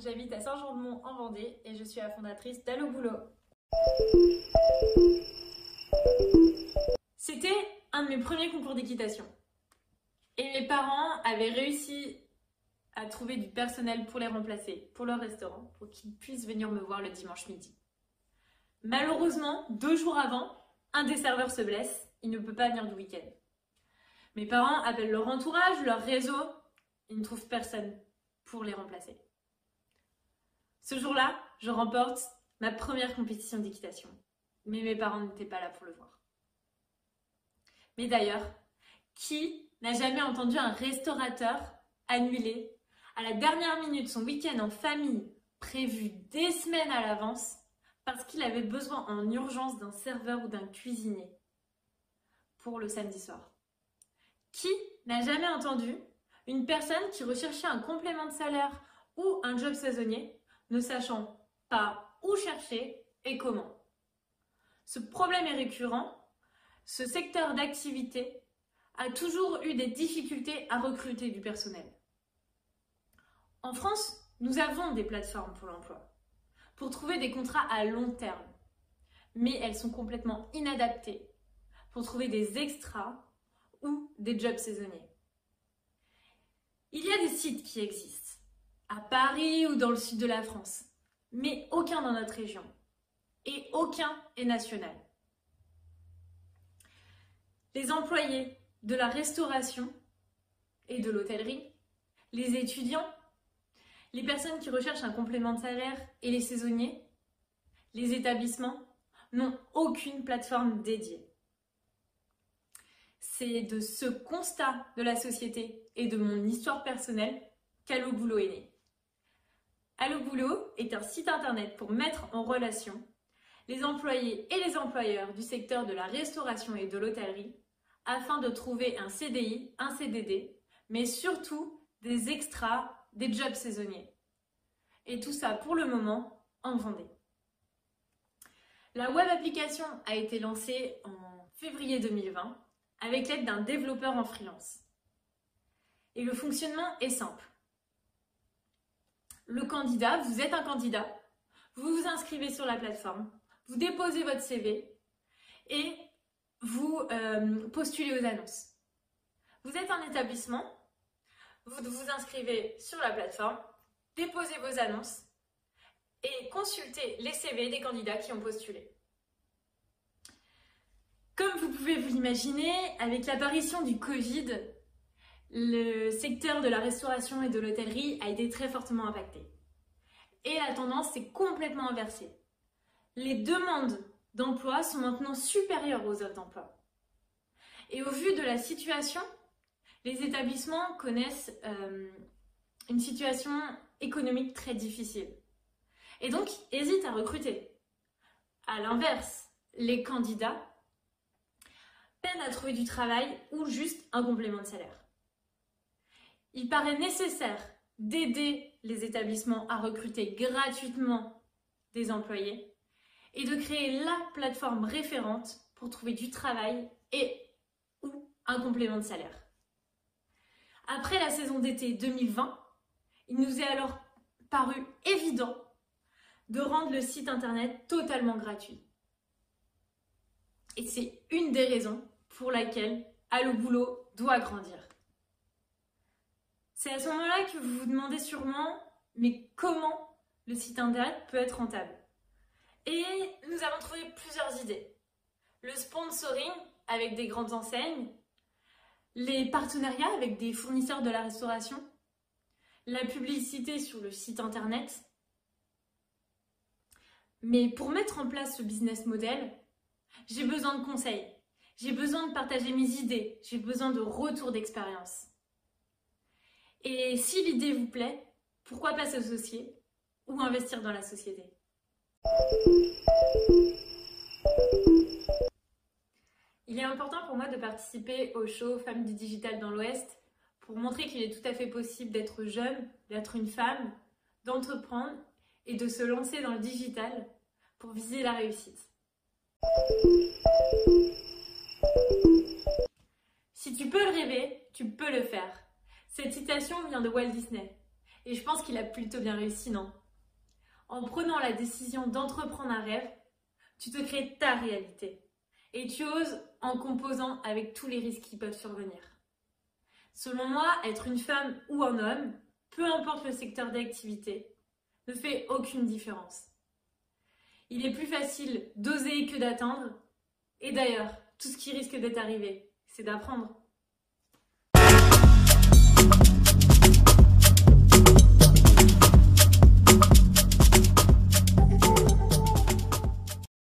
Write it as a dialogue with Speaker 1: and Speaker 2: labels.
Speaker 1: j'habite à Saint-Jean-de-Mont en Vendée et je suis la fondatrice d'Allo Boulot. C'était un de mes premiers concours d'équitation. Et mes parents avaient réussi à trouver du personnel pour les remplacer, pour leur restaurant, pour qu'ils puissent venir me voir le dimanche midi. Malheureusement, deux jours avant, un des serveurs se blesse, il ne peut pas venir du week-end. Mes parents appellent leur entourage, leur réseau, ils ne trouvent personne pour les remplacer. Ce jour-là, je remporte ma première compétition d'équitation, mais mes parents n'étaient pas là pour le voir. Mais d'ailleurs, qui n'a jamais entendu un restaurateur annuler à la dernière minute son week-end en famille prévu des semaines à l'avance parce qu'il avait besoin en urgence d'un serveur ou d'un cuisinier pour le samedi soir? Qui n'a jamais entendu une personne qui recherchait un complément de salaire ou un job saisonnier ne sachant pas où chercher et comment Ce problème est récurrent. Ce secteur d'activité a toujours eu des difficultés à recruter du personnel. En France, nous avons des plateformes pour l'emploi pour trouver des contrats à long terme, mais elles sont complètement inadaptées pour trouver des extras ou des jobs saisonniers. Il y a des sites qui existent, à Paris ou dans le sud de la France, mais aucun dans notre région, et aucun est national. Les employés de la restauration et de l'hôtellerie, les étudiants, les personnes qui recherchent un complément de salaire et les saisonniers, les établissements n'ont aucune plateforme dédiée. C'est de ce constat de la société et de mon histoire personnelle qu'Allo Boulot est né. Allo Boulot est un site internet pour mettre en relation les employés et les employeurs du secteur de la restauration et de l'hôtellerie afin de trouver un CDI, un CDD, mais surtout des extras, des jobs saisonniers. Et tout ça pour le moment en Vendée. La web application a été lancée en février 2020 avec l'aide d'un développeur en freelance. Et le fonctionnement est simple. Le candidat, vous êtes un candidat, vous vous inscrivez sur la plateforme, vous déposez votre CV et vous euh, postulez aux annonces. Vous êtes un établissement, vous vous inscrivez sur la plateforme, déposez vos annonces et consultez les CV des candidats qui ont postulé. Comme vous pouvez vous l'imaginer, avec l'apparition du Covid, le secteur de la restauration et de l'hôtellerie a été très fortement impacté. Et la tendance s'est complètement inversée. Les demandes d'emploi sont maintenant supérieures aux offres d'emploi. Et au vu de la situation, les établissements connaissent euh, une situation économique très difficile. Et donc, hésitent à recruter. À l'inverse, les candidats peinent à trouver du travail ou juste un complément de salaire. Il paraît nécessaire d'aider les établissements à recruter gratuitement des employés et de créer la plateforme référente pour trouver du travail et ou un complément de salaire. Après la saison d'été 2020, il nous est alors paru évident de rendre le site internet totalement gratuit. Et c'est une des raisons pour laquelle Allo Boulot doit grandir. C'est à ce moment-là que vous vous demandez sûrement, mais comment le site internet peut être rentable? Et nous avons trouvé plusieurs idées. Le sponsoring avec des grandes enseignes, les partenariats avec des fournisseurs de la restauration, la publicité sur le site internet. Mais pour mettre en place ce business model, j'ai besoin de conseils, j'ai besoin de partager mes idées, j'ai besoin de retours d'expérience. Et si l'idée vous plaît, pourquoi pas s'associer ou investir dans la société? Il est important pour moi de participer au show Femmes du Digital dans l'Ouest pour montrer qu'il est tout à fait possible d'être jeune, d'être une femme, d'entreprendre et de se lancer dans le digital pour viser la réussite. Vient de Walt Disney. Et je pense qu'il a plutôt bien réussi, non? En prenant la décision d'entreprendre un rêve, tu te crées ta réalité. Et tu oses en composant avec tous les risques qui peuvent survenir. Selon moi, être une femme ou un homme, peu importe le secteur d'activité, ne fait aucune différence. Il est plus facile d'oser que d'attendre. Et d'ailleurs, tout ce qui risque d'être arrivé, c'est d'apprendre.